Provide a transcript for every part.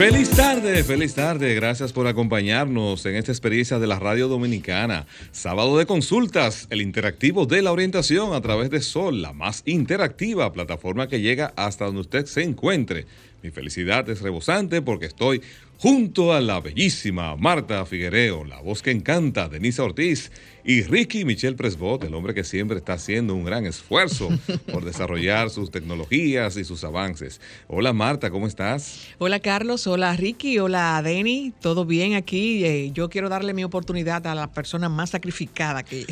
Feliz tarde, feliz tarde. Gracias por acompañarnos en esta experiencia de la radio dominicana. Sábado de consultas, el interactivo de la orientación a través de Sol, la más interactiva plataforma que llega hasta donde usted se encuentre. Mi felicidad es rebosante porque estoy junto a la bellísima Marta Figuereo, la voz que encanta, Denisa Ortiz y Ricky Michel Presbot, el hombre que siempre está haciendo un gran esfuerzo por desarrollar sus tecnologías y sus avances. Hola Marta, ¿cómo estás? Hola Carlos, hola Ricky, hola Denny, ¿todo bien aquí? Eh, yo quiero darle mi oportunidad a la persona más sacrificada que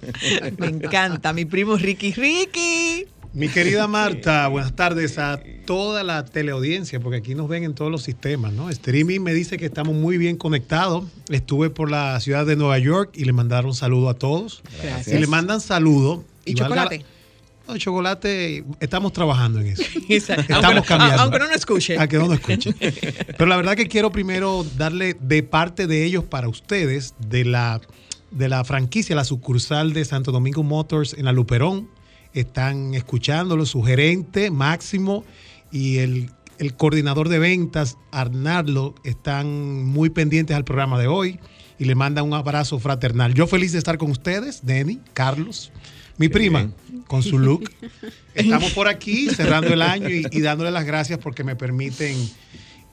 me encanta, mi primo Ricky. Ricky. Mi querida Marta, buenas tardes a toda la teleaudiencia, porque aquí nos ven en todos los sistemas, ¿no? Streaming me dice que estamos muy bien conectados. Estuve por la ciudad de Nueva York y le mandaron saludo a todos. Gracias. Y le mandan saludo. ¿Y, chocolate? No, chocolate, estamos trabajando en eso. Exacto. Estamos Aunque- cambiando. Aunque no nos escuche. A que no nos escuchen. Pero la verdad que quiero primero darle de parte de ellos para ustedes, de la, de la franquicia, la sucursal de Santo Domingo Motors en la Luperón. Están escuchándolo, su gerente Máximo y el, el coordinador de ventas Arnaldo están muy pendientes al programa de hoy y le mandan un abrazo fraternal. Yo feliz de estar con ustedes, Denny, Carlos, mi prima, con su look. Estamos por aquí cerrando el año y, y dándole las gracias porque me permiten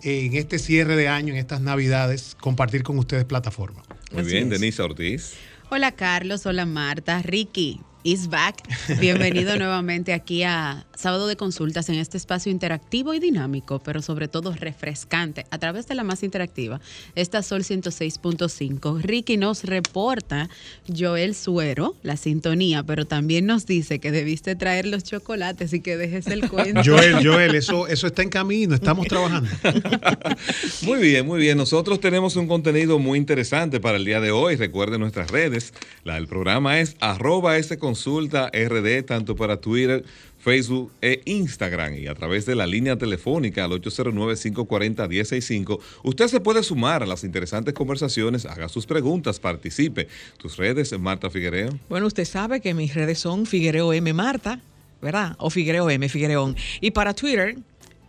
en este cierre de año, en estas navidades, compartir con ustedes plataforma. Muy Así bien, es. Denisa Ortiz. Hola Carlos, hola Marta, Ricky is back. Bienvenido nuevamente aquí a Sábado de Consultas en este espacio interactivo y dinámico, pero sobre todo refrescante a través de la más interactiva, esta Sol 106.5. Ricky nos reporta Joel Suero, la sintonía, pero también nos dice que debiste traer los chocolates y que dejes el cuento. Joel, Joel, eso, eso está en camino, estamos trabajando. Muy bien, muy bien. Nosotros tenemos un contenido muy interesante para el día de hoy. Recuerden nuestras redes. La del programa es arroba S consulta RD, tanto para Twitter, Facebook e Instagram. Y a través de la línea telefónica al 809-540-165, usted se puede sumar a las interesantes conversaciones, haga sus preguntas, participe. Tus redes, Marta Figuereo. Bueno, usted sabe que mis redes son Figuereo M Marta, ¿verdad? O Figuereo M, Figuereón. Y para Twitter,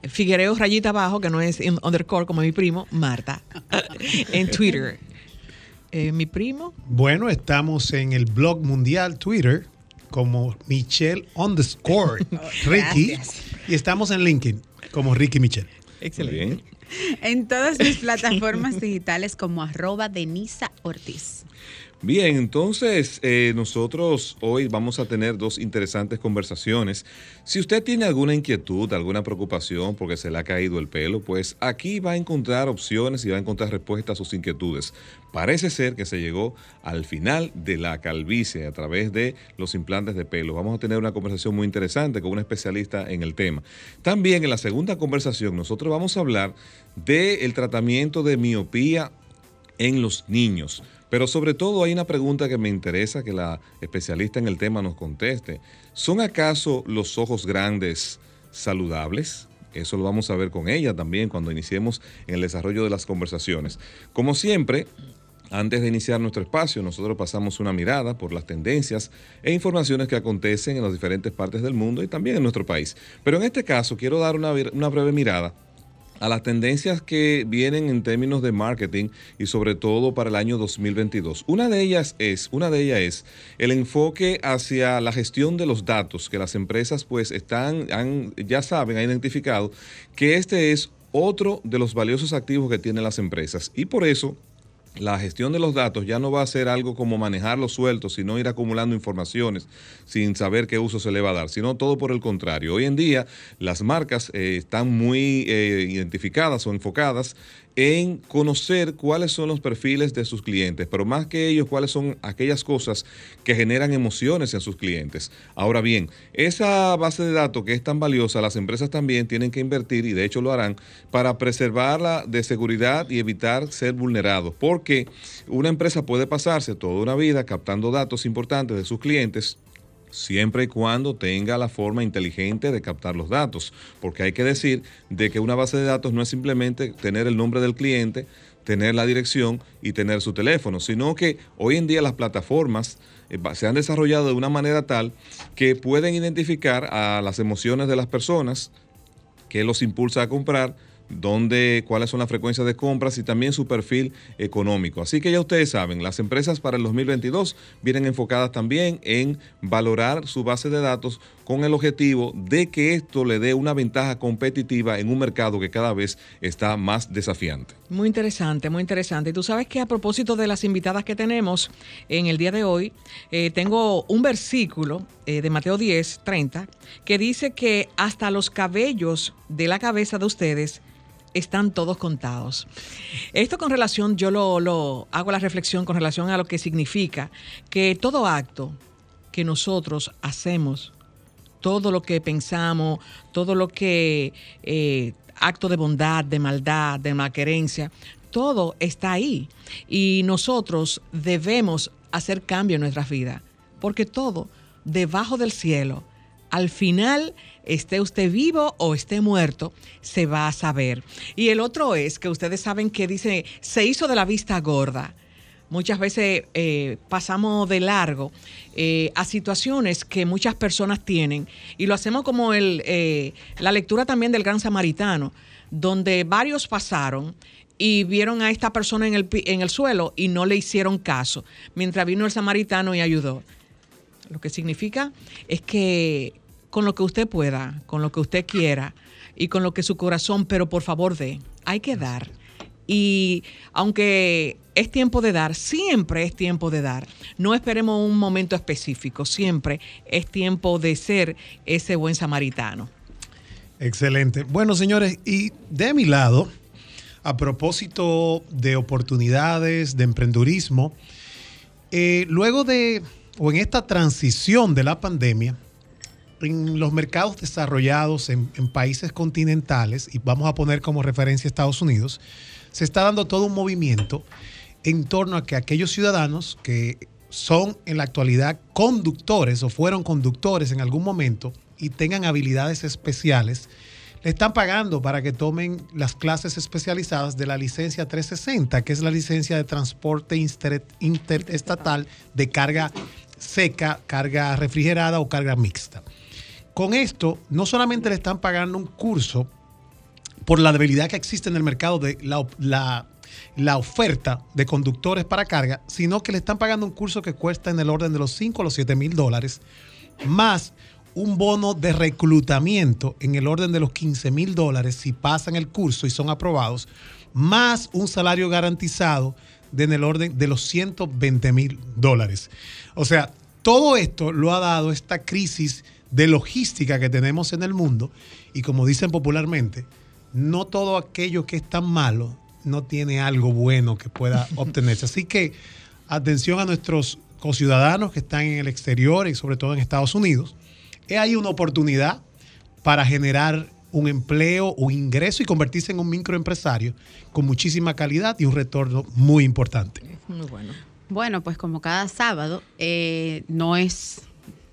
Figuereo rayita abajo, que no es underscore como mi primo, Marta. en Twitter. Eh, mi primo, Bueno, estamos en el blog mundial Twitter como Michelle underscore Ricky y estamos en LinkedIn como Ricky Michelle. Bien. En todas mis plataformas digitales como arroba Denisa Ortiz. Bien, entonces eh, nosotros hoy vamos a tener dos interesantes conversaciones. Si usted tiene alguna inquietud, alguna preocupación porque se le ha caído el pelo, pues aquí va a encontrar opciones y va a encontrar respuestas a sus inquietudes. Parece ser que se llegó al final de la calvicie a través de los implantes de pelo. Vamos a tener una conversación muy interesante con un especialista en el tema. También en la segunda conversación nosotros vamos a hablar del tratamiento de miopía en los niños. Pero sobre todo hay una pregunta que me interesa que la especialista en el tema nos conteste. ¿Son acaso los ojos grandes saludables? Eso lo vamos a ver con ella también cuando iniciemos en el desarrollo de las conversaciones. Como siempre, antes de iniciar nuestro espacio, nosotros pasamos una mirada por las tendencias e informaciones que acontecen en las diferentes partes del mundo y también en nuestro país. Pero en este caso quiero dar una, una breve mirada a las tendencias que vienen en términos de marketing y sobre todo para el año 2022. Una de ellas es, una de ellas es el enfoque hacia la gestión de los datos que las empresas pues están han, ya saben, han identificado que este es otro de los valiosos activos que tienen las empresas y por eso la gestión de los datos ya no va a ser algo como manejarlos sueltos, sino ir acumulando informaciones sin saber qué uso se le va a dar, sino todo por el contrario. Hoy en día las marcas eh, están muy eh, identificadas o enfocadas en conocer cuáles son los perfiles de sus clientes, pero más que ellos, cuáles son aquellas cosas que generan emociones en sus clientes. Ahora bien, esa base de datos que es tan valiosa, las empresas también tienen que invertir, y de hecho lo harán, para preservarla de seguridad y evitar ser vulnerados, porque una empresa puede pasarse toda una vida captando datos importantes de sus clientes siempre y cuando tenga la forma inteligente de captar los datos, porque hay que decir de que una base de datos no es simplemente tener el nombre del cliente, tener la dirección y tener su teléfono, sino que hoy en día las plataformas eh, se han desarrollado de una manera tal que pueden identificar a las emociones de las personas que los impulsa a comprar, dónde, cuáles son las frecuencias de compras y también su perfil económico. Así que ya ustedes saben, las empresas para el 2022 vienen enfocadas también en valorar su base de datos con el objetivo de que esto le dé una ventaja competitiva en un mercado que cada vez está más desafiante. Muy interesante, muy interesante. Y tú sabes que a propósito de las invitadas que tenemos en el día de hoy, eh, tengo un versículo eh, de Mateo 10, 30, que dice que hasta los cabellos de la cabeza de ustedes están todos contados. Esto con relación, yo lo, hago la reflexión con relación a lo que significa que todo acto que nosotros hacemos, todo lo que pensamos, todo lo que eh, acto de bondad, de maldad, de malquerencia, todo está ahí. Y nosotros debemos hacer cambio en nuestra vida, porque todo debajo del cielo, al final esté usted vivo o esté muerto, se va a saber. Y el otro es que ustedes saben que dice, se hizo de la vista gorda. Muchas veces eh, pasamos de largo eh, a situaciones que muchas personas tienen y lo hacemos como el, eh, la lectura también del Gran Samaritano, donde varios pasaron y vieron a esta persona en el, en el suelo y no le hicieron caso, mientras vino el samaritano y ayudó. Lo que significa es que con lo que usted pueda, con lo que usted quiera y con lo que su corazón, pero por favor dé. Hay que dar. Y aunque es tiempo de dar, siempre es tiempo de dar. No esperemos un momento específico, siempre es tiempo de ser ese buen samaritano. Excelente. Bueno, señores, y de mi lado, a propósito de oportunidades, de emprendurismo, eh, luego de, o en esta transición de la pandemia, en los mercados desarrollados en, países continentales, y vamos a poner como referencia Estados Unidos, se está dando todo un movimiento en torno a que aquellos ciudadanos que son en la actualidad conductores o fueron conductores en algún momento y tengan habilidades especiales, le están pagando para que tomen las clases especializadas de la licencia 360, que es la licencia de transporte interestatal de carga seca, carga refrigerada o carga mixta. Con esto, no solamente le están pagando un curso por la debilidad que existe en el mercado de la, oferta de conductores para carga, sino que le están pagando un curso que cuesta en el orden de los 5 o los 7 mil dólares, más un bono de reclutamiento en el orden de los 15 mil dólares si pasan el curso y son aprobados, más un salario garantizado de en el orden de los 120 mil dólares. O sea, todo esto lo ha dado esta crisis de logística que tenemos en el mundo y como dicen popularmente, no todo aquello que es tan malo no tiene algo bueno que pueda obtenerse. Así que atención a nuestros conciudadanos que están en el exterior y sobre todo en Estados Unidos. Hay una oportunidad para generar un empleo, un ingreso y convertirse en un microempresario con muchísima calidad y un retorno muy importante. Muy bueno. Bueno, pues como cada sábado, eh, no es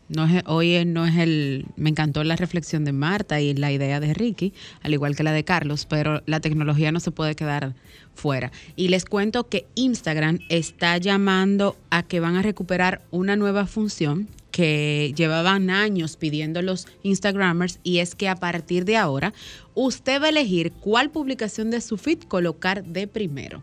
no es, hoy no es el. Me encantó la reflexión de Marta y la idea de Ricky, al igual que la de Carlos, pero la tecnología no se puede quedar fuera. Y les cuento que Instagram está llamando a que van a recuperar una nueva función que llevaban años pidiendo los Instagramers y es que a partir de ahora usted va a elegir cuál publicación de su feed colocar de primero.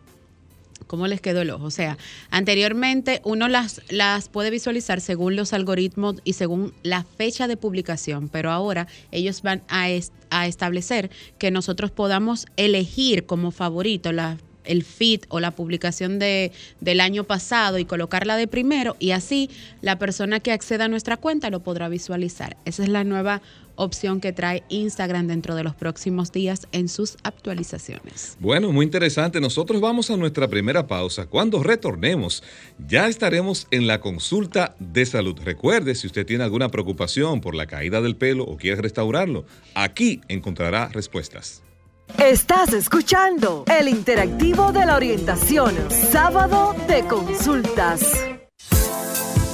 ¿Cómo les quedó el ojo? O sea, anteriormente uno las, las puede visualizar según los algoritmos y según la fecha de publicación, pero ahora ellos van a, a establecer que nosotros podamos elegir como favorito las el feed o la publicación de, del año pasado y colocarla de primero y así la persona que acceda a nuestra cuenta lo podrá visualizar. Esa es la nueva opción que trae Instagram dentro de los próximos días en sus actualizaciones. Bueno, muy interesante. Nosotros vamos a nuestra primera pausa. Cuando retornemos, ya estaremos en la consulta de salud. Recuerde, si usted tiene alguna preocupación por la caída del pelo o quiere restaurarlo, aquí encontrará respuestas. Estás escuchando el interactivo de la orientación, sábado de consultas.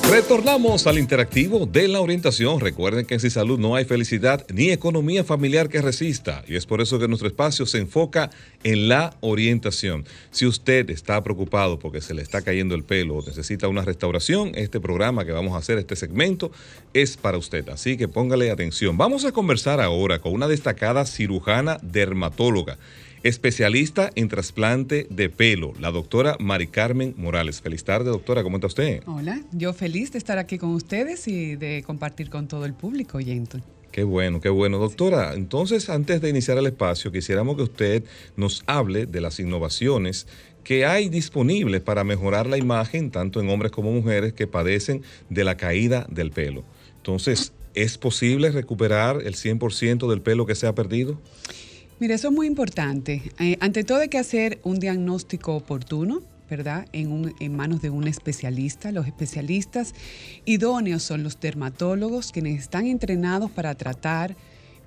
Retornamos al interactivo de la orientación. Recuerden que en Sin Salud no hay felicidad ni economía familiar que resista y es por eso que nuestro espacio se enfoca en la orientación. Si usted está preocupado porque se le está cayendo el pelo o necesita una restauración, este programa que vamos a hacer, este segmento, es para usted. Así que póngale atención. Vamos a conversar ahora con una destacada cirujana dermatóloga especialista en trasplante de pelo, la doctora Mari Carmen Morales. Feliz tarde, doctora, ¿cómo está usted? Hola, yo feliz de estar aquí con ustedes y de compartir con todo el público oyente. Qué bueno, qué bueno. Doctora, entonces antes de iniciar el espacio, quisiéramos que usted nos hable de las innovaciones que hay disponibles para mejorar la imagen tanto en hombres como mujeres que padecen de la caída del pelo. Entonces, ¿es posible recuperar el 100% del pelo que se ha perdido? Mira, eso es muy importante. Eh, ante todo hay que hacer un diagnóstico oportuno, ¿verdad? En, en, manos de un especialista. Los especialistas idóneos son los dermatólogos, quienes están entrenados para tratar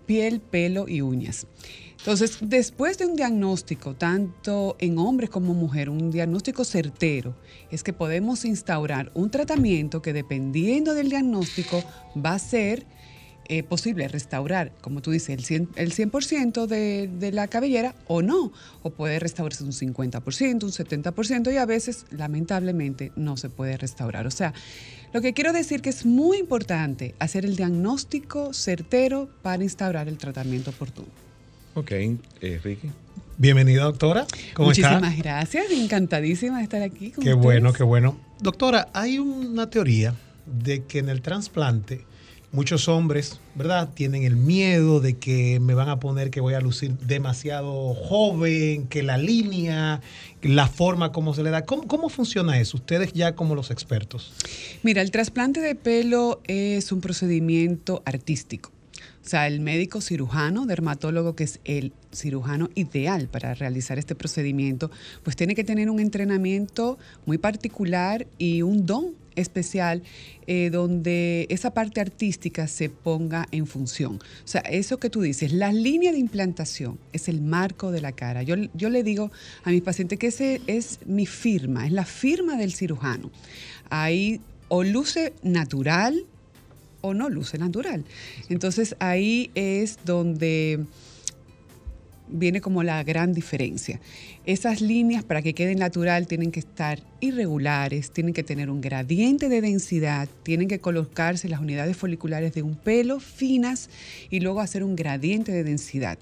piel, pelo y uñas. Entonces, después de un diagnóstico, tanto en hombres como mujeres, un diagnóstico certero, es que podemos instaurar un tratamiento que dependiendo del diagnóstico va a ser eh, posible restaurar, como tú dices, el 100%, el 100 de, de, la cabellera o no, o puede restaurarse un 50%, un 70% y a veces, lamentablemente, no se puede restaurar. O sea, lo que quiero decir que es muy importante hacer el diagnóstico certero para instaurar el tratamiento oportuno. Ok, eh, Ricky. Bienvenida, doctora. ¿Cómo Muchísimas está? gracias, encantadísima de estar aquí. Con qué ustedes. bueno, qué bueno. Doctora, hay una teoría de que en el trasplante muchos hombres, ¿verdad? Tienen el miedo de que me van a poner que voy a lucir demasiado joven, que la línea, la forma como se le da. ¿Cómo, cómo funciona eso? Ustedes ya como los expertos. Mira, el trasplante de pelo es un procedimiento artístico. O sea, el médico cirujano, dermatólogo, que es el cirujano ideal para realizar este procedimiento, pues tiene que tener un entrenamiento muy particular y un don especial eh, donde esa parte artística se ponga en función. O sea, eso que tú dices, la línea de implantación es el marco de la cara. Yo, yo le digo a mis pacientes que ese es mi firma, es la firma del cirujano. Ahí o luce natural o no luce natural. Entonces ahí es donde viene como la gran diferencia. Esas líneas para que queden natural tienen que estar irregulares, tienen que tener un gradiente de densidad, tienen que colocarse las unidades foliculares de un pelo finas y luego hacer un gradiente de densidad.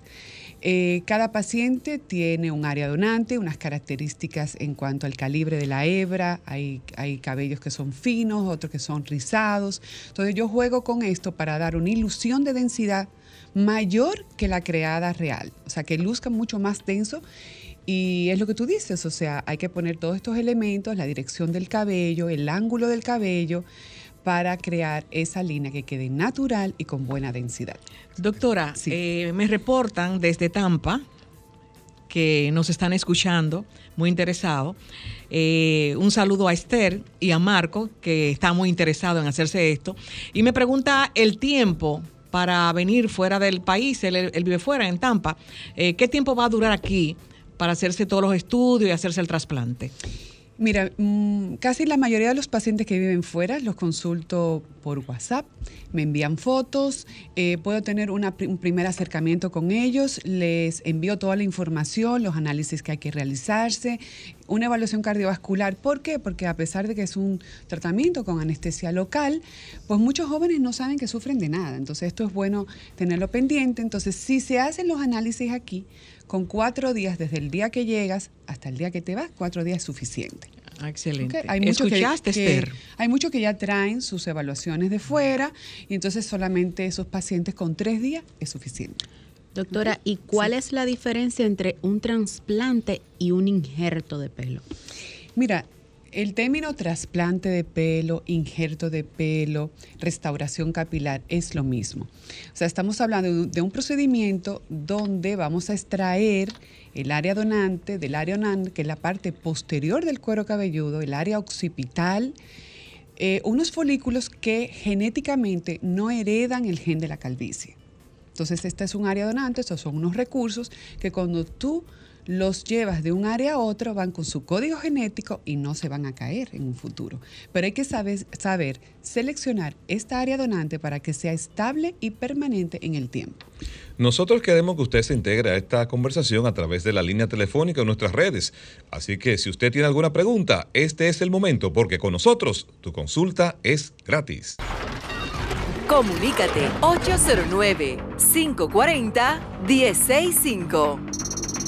Eh, cada paciente tiene un área donante, unas características en cuanto al calibre de la hebra, hay, hay cabellos que son finos, otros que son rizados. Entonces yo juego con esto para dar una ilusión de densidad mayor que la creada real, o sea, que luzca mucho más denso y es lo que tú dices, o sea, hay que poner todos estos elementos, la dirección del cabello, el ángulo del cabello, para crear esa línea que quede natural y con buena densidad. Doctora, sí. eh, me reportan desde Tampa que nos están escuchando, muy interesado. Eh, un saludo a Esther y a Marco, que está muy interesado en hacerse esto. Y me pregunta el tiempo para venir fuera del país, él, él vive fuera, en Tampa. Eh, ¿Qué tiempo va a durar aquí para hacerse todos los estudios y hacerse el trasplante? Mira, mmm, casi la mayoría de los pacientes que viven fuera los consulto por WhatsApp, me envían fotos, eh, puedo tener un primer acercamiento con ellos, les envío toda la información, los análisis que hay que realizarse, una evaluación cardiovascular. ¿Por qué? Porque a pesar de que es un tratamiento con anestesia local, pues muchos jóvenes no saben que sufren de nada. Entonces esto es bueno tenerlo pendiente. Entonces si se hacen los análisis aquí, con cuatro días desde el día que llegas hasta el día que te vas, cuatro días es suficiente. Ah, excelente. Okay. Hay muchos ¿Escuchaste, que, Esther? Que, hay muchos que ya traen sus evaluaciones de fuera y entonces solamente esos pacientes con tres días es suficiente. Doctora, ¿y cuál es la diferencia entre un trasplante y un injerto de pelo? Mira, el término trasplante de pelo, injerto de pelo, restauración capilar es lo mismo. O sea, estamos hablando de un- procedimiento donde vamos a extraer el área donante del área donante, que es la parte posterior del cuero cabelludo, el área occipital, eh, unos folículos que genéticamente no heredan el gen de la calvicie. Entonces, esta es un área donante, estos son unos recursos que cuando tú los llevas de un área a otro van con su código genético y no se van a caer en un futuro. Pero hay que saber, saber seleccionar esta área donante para que sea estable y permanente en el tiempo. Nosotros queremos que usted se integre a esta conversación a través de la línea telefónica en nuestras redes. Así que si usted tiene alguna pregunta, este es el momento porque con nosotros tu consulta es gratis. Comunícate 809-540-1065.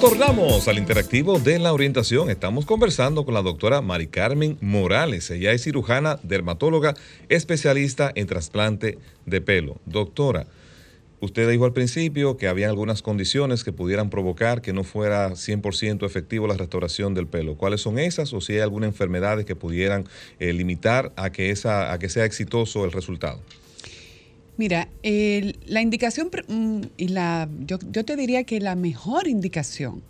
Tornamos al interactivo de la orientación. Estamos conversando con la doctora Mari Carmen Morales. Ella es cirujana, dermatóloga, especialista en trasplante de pelo. Doctora, usted dijo al principio que había algunas condiciones que pudieran provocar que no fuera 100% efectivo la restauración del pelo. ¿Cuáles son esas o si hay alguna enfermedades que pudieran eh, limitar a que, esa, a que sea exitoso el resultado? Mira, la indicación mm, y la, yo, yo te diría que la mejor indicación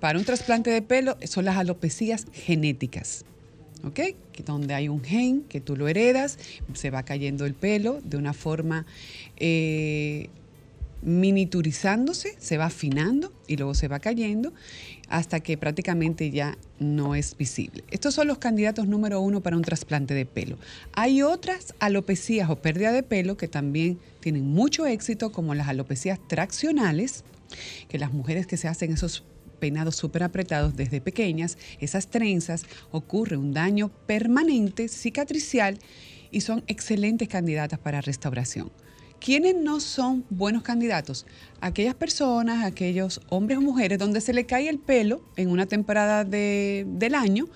para un trasplante de pelo son las alopecias genéticas. ¿Ok? Donde hay un gen que tú lo heredas, se va cayendo el pelo de una forma eh, miniaturizándose, se va afinando y luego se va cayendo hasta que prácticamente ya no es visible. Estos son los candidatos número uno para un trasplante de pelo. Hay otras alopecias o pérdida de pelo que también tienen mucho éxito, como las alopecias traccionales, que las mujeres que se hacen esos peinados súper apretados desde pequeñas, esas trenzas, ocurre un daño permanente, cicatricial, y son excelentes candidatas para restauración. ¿Quiénes no son buenos candidatos? Aquellas personas, aquellos hombres o mujeres donde se le cae el pelo en una temporada de- del año,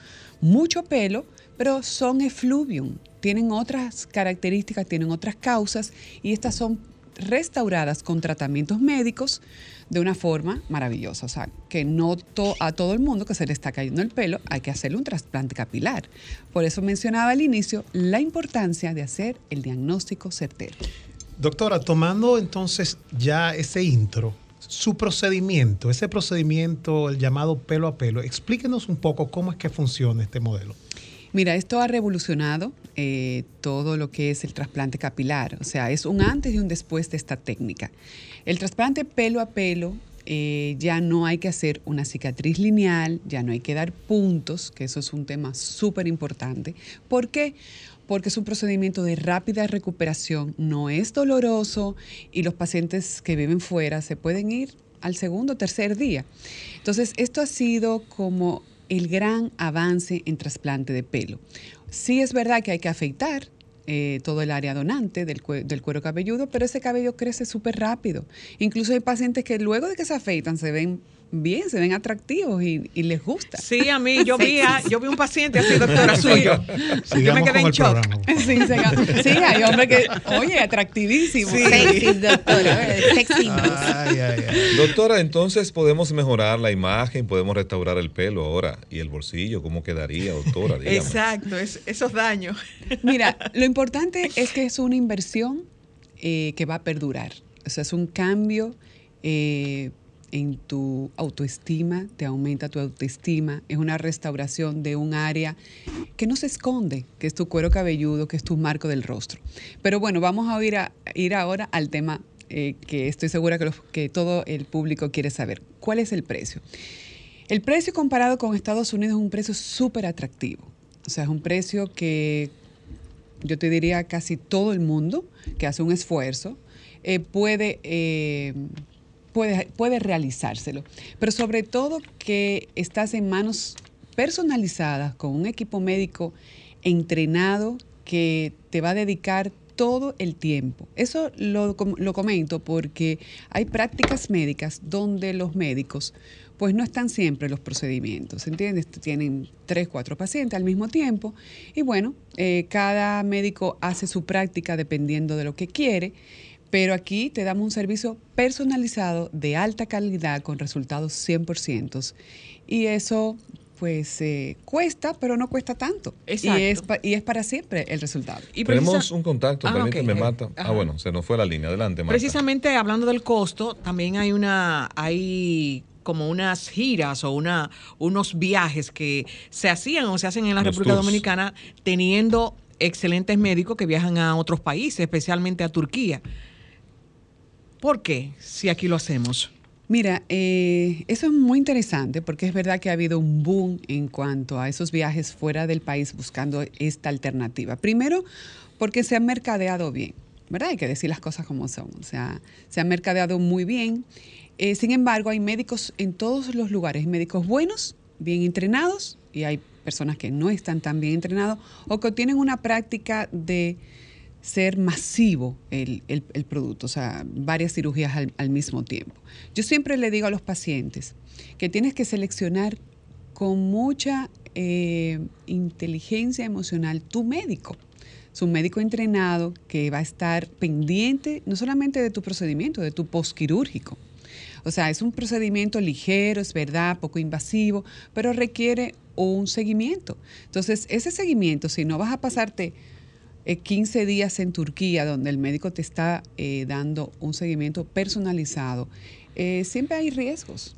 mucho pelo, pero son efluvium, tienen otras características, tienen otras causas y estas son restauradas con tratamientos médicos de una forma maravillosa. O sea, que no a todo el mundo que se le está cayendo el pelo hay que hacerle un trasplante capilar. Por eso mencionaba al inicio la importancia de hacer el diagnóstico certero. Doctora, tomando entonces ya ese intro, su procedimiento, ese procedimiento, el llamado pelo a pelo, explíquenos un poco cómo es que funciona este modelo. Mira, esto ha revolucionado eh, todo lo que es el trasplante capilar. O sea, es un antes y un después de esta técnica. El trasplante pelo a pelo eh, ya no hay que hacer una cicatriz lineal, ya no hay que dar puntos, que eso es un tema súper importante. ¿Por qué? Porque es un procedimiento de rápida recuperación, no es doloroso y los pacientes que viven fuera se pueden ir al segundo o tercer día. Entonces, esto ha sido como el gran avance en trasplante de pelo. Sí es verdad que hay que afeitar eh, todo el área donante del, del cuero cabelludo, pero ese cabello crece súper rápido. Incluso hay pacientes que luego de que se afeitan se ven bien, se ven atractivos y, y les gusta. Sí, a mí, yo vi, a- yo vi un paciente así, doctora suyo. Yo me quedé en shock. Sí, hay hombres que, oye, atractivísimos. Sí. Sexy, doctora. ¿verdad? Sexy. Ay, ay, ay. Doctora, entonces podemos mejorar la imagen, podemos restaurar el pelo ahora. ¿Y el bolsillo cómo quedaría, doctora? Dígame. Exacto, es- esos daños. Mira, lo importante es que es una inversión eh, que va a perdurar. O sea, es un cambio eh, en tu autoestima, te aumenta tu autoestima, es una restauración de un área que no se esconde, que es tu cuero cabelludo, que es tu marco del rostro. Pero bueno, vamos a ir, a, ir ahora al tema eh, que estoy segura que, los- todo el público quiere saber. ¿Cuál es el precio? El precio comparado con Estados Unidos es un precio súper atractivo. O sea, es un precio que yo te diría casi todo el mundo que hace un esfuerzo eh, puede, eh, puede, puede realizárselo. Pero sobre todo que estás en manos personalizadas con un equipo médico entrenado que te va a dedicar todo el tiempo. Eso lo, lo comento porque hay prácticas médicas donde los médicos pues no están siempre los procedimientos, ¿entiendes? Tienen tres, cuatro pacientes al mismo tiempo y bueno, eh, cada médico hace su práctica dependiendo de lo que quiere, pero aquí te damos un servicio personalizado de alta calidad con resultados 100% y eso pues eh, cuesta, pero no cuesta tanto. Exacto. Y es, pa- y es para siempre el resultado. Y Tenemos un contacto, Ah, permíteme, ok. Marta. Ah, bueno, se nos fue la línea. Adelante, Marta. Precisamente hablando del costo, también hay una, hay como unas giras o una, unos viajes que se hacían o se hacen en la Los República tours. Dominicana teniendo excelentes médicos que viajan a otros países, especialmente a Turquía. ¿Por qué? Si aquí lo hacemos. Mira, eh, eso es muy interesante porque es verdad que ha habido un boom en cuanto a esos viajes fuera del país buscando esta alternativa. Primero, porque se han mercadeado bien, ¿verdad? Hay que decir las cosas como son. O sea, se han mercadeado muy bien. Eh, sin embargo, hay médicos en todos los lugares, médicos buenos, bien entrenados, y hay personas que no están tan bien entrenados o que tienen una práctica de ser masivo el, el- producto, o sea, varias cirugías al, al mismo tiempo. Yo siempre le digo a los pacientes que tienes que seleccionar con mucha eh, inteligencia emocional tu médico. Es un médico entrenado que va a estar pendiente no solamente de tu procedimiento, de tu posquirúrgico. O sea, es un procedimiento ligero, es verdad, poco invasivo, pero requiere un seguimiento. Entonces, ese seguimiento, si no vas a pasarte eh, 15 días en Turquía, donde el médico te está eh, dando un seguimiento personalizado, eh, siempre hay riesgos.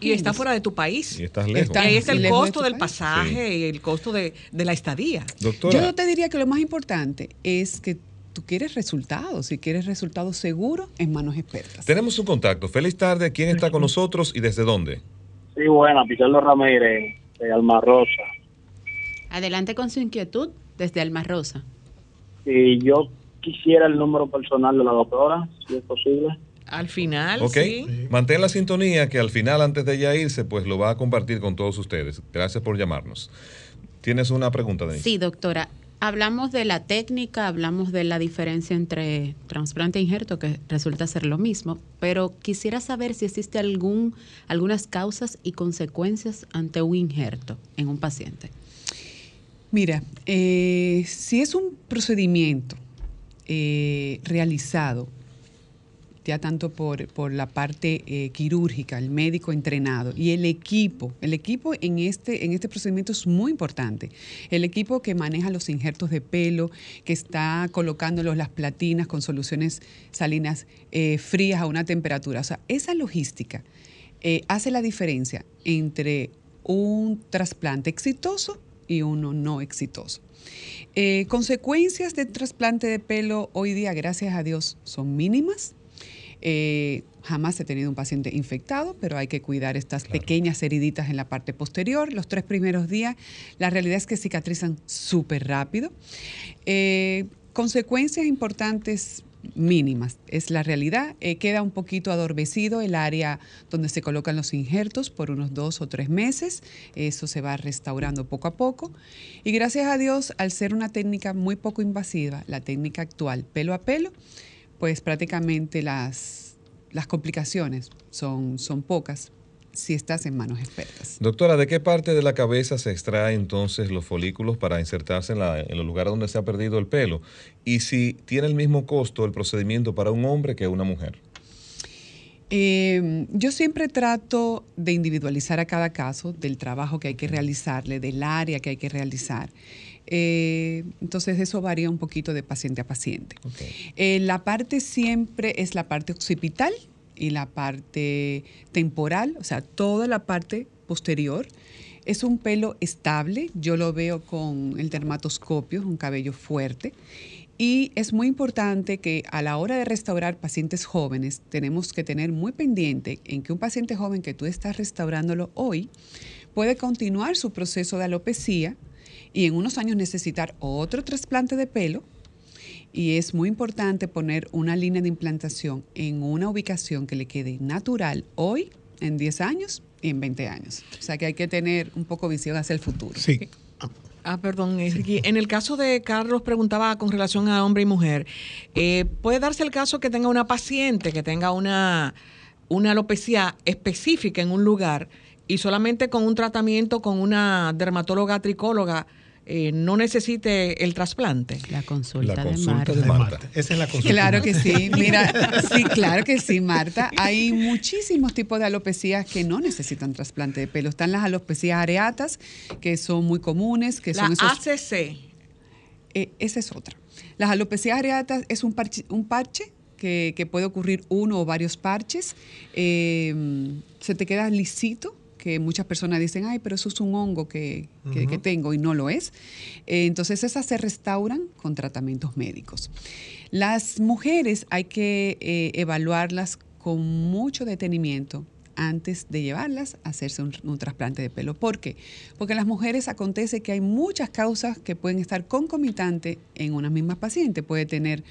Y está fuera de tu país. Y estás lejos. Y ahí está y el de costo del país. pasaje y el costo de, de la estadía. Doctora, Yo te diría que lo más importante es que tú quieres resultados. Si quieres resultados seguros, en manos expertas. tenemos un contacto. Feliz tarde. ¿Quién está con nosotros y desde dónde? Sí, buena, Pichardo Ramírez, de Alma Rosa. Adelante con su inquietud desde Alma Rosa. Y yo quisiera el número personal de la doctora, si es posible. Al final, Ok. sí. Mantén la sintonía que al final, antes de ella irse, pues lo va a compartir con todos ustedes. Gracias por llamarnos. ¿Tienes una pregunta, Denise? Sí, doctora. Hablamos de la técnica, hablamos de la diferencia entre trasplante e injerto, que resulta ser lo mismo, pero quisiera saber si existe algún, algunas causas y consecuencias ante un injerto en un paciente. Mira, eh, si es un procedimiento eh, realizado ya tanto por, por la parte eh, quirúrgica, el médico entrenado y el equipo. El equipo en este, en este procedimiento es muy importante. El equipo que maneja los injertos de pelo, que está colocándolos las platinas con soluciones salinas eh, frías a una temperatura. O sea, esa logística hace la diferencia entre un trasplante exitoso y uno no exitoso. Eh, consecuencias del trasplante de pelo hoy día, gracias a Dios, son mínimas. Eh, jamás he tenido un paciente infectado, pero hay que cuidar estas pequeñas heriditas en la parte posterior. Los tres primeros días, la realidad es que cicatrizan súper rápido. Eh, consecuencias importantes mínimas, es la realidad. Eh, queda un poquito adormecido el área donde se colocan los injertos por unos dos o tres meses. Eso se va restaurando poco a poco. Y gracias a Dios, al ser una técnica muy poco invasiva, la técnica actual, pelo a pelo, pues prácticamente las, las complicaciones son, son pocas si estás en manos expertas. Doctora, ¿de qué parte de la cabeza se extrae entonces los folículos para insertarse en, la- en los lugares donde se ha perdido el pelo? Y si tiene el mismo costo el procedimiento para un hombre que una mujer. Eh, yo siempre trato de individualizar a cada caso del trabajo que hay que realizarle, del área que hay que realizar. Eh, entonces eso varía un poquito de paciente a paciente. Eh, la parte siempre es la parte occipital y la parte temporal, o sea, toda la parte posterior. Es un pelo estable, yo lo veo con el dermatoscopio, es un cabello fuerte. Y es muy importante que a la hora de restaurar pacientes jóvenes, tenemos que tener muy pendiente en que un paciente joven que tú estás restaurándolo hoy puede continuar su proceso de alopecia y en unos años necesitar otro trasplante de pelo. Y es muy importante poner una línea de implantación en una ubicación que le quede natural hoy, en 10 años y en 20 años. O sea que hay que tener un poco visión hacia el futuro. Sí. Ah, perdón, Ricky. En el caso de Carlos preguntaba con relación a hombre y mujer, eh, ¿puede darse el caso que tenga una paciente que tenga una, una alopecia específica en un lugar y solamente con un tratamiento con una dermatóloga tricóloga eh, no necesite el trasplante? La consulta, La de Marta. de Marta. Marta. Esa es la consulta. Claro que sí, mira, sí, claro que sí, Marta. Hay muchísimos tipos de alopecias que no necesitan trasplante de pelo. Están las alopecias areatas, que son muy comunes, que La son esos ACC. Eh, esa es otra. Las alopecias areatas es un parche, un parche que, que puede ocurrir uno o varios parches. Eh, se te queda lisito, que muchas personas dicen, ay, pero eso es un hongo que, que- que tengo y no lo es. Eh, entonces esas se restauran con tratamientos médicos. Las mujeres hay que eh, evaluarlas con mucho detenimiento antes de llevarlas a hacerse un, un trasplante de pelo. ¿Por qué? Porque en las mujeres acontece que hay muchas causas que pueden estar concomitantes en una misma paciente. Puede tener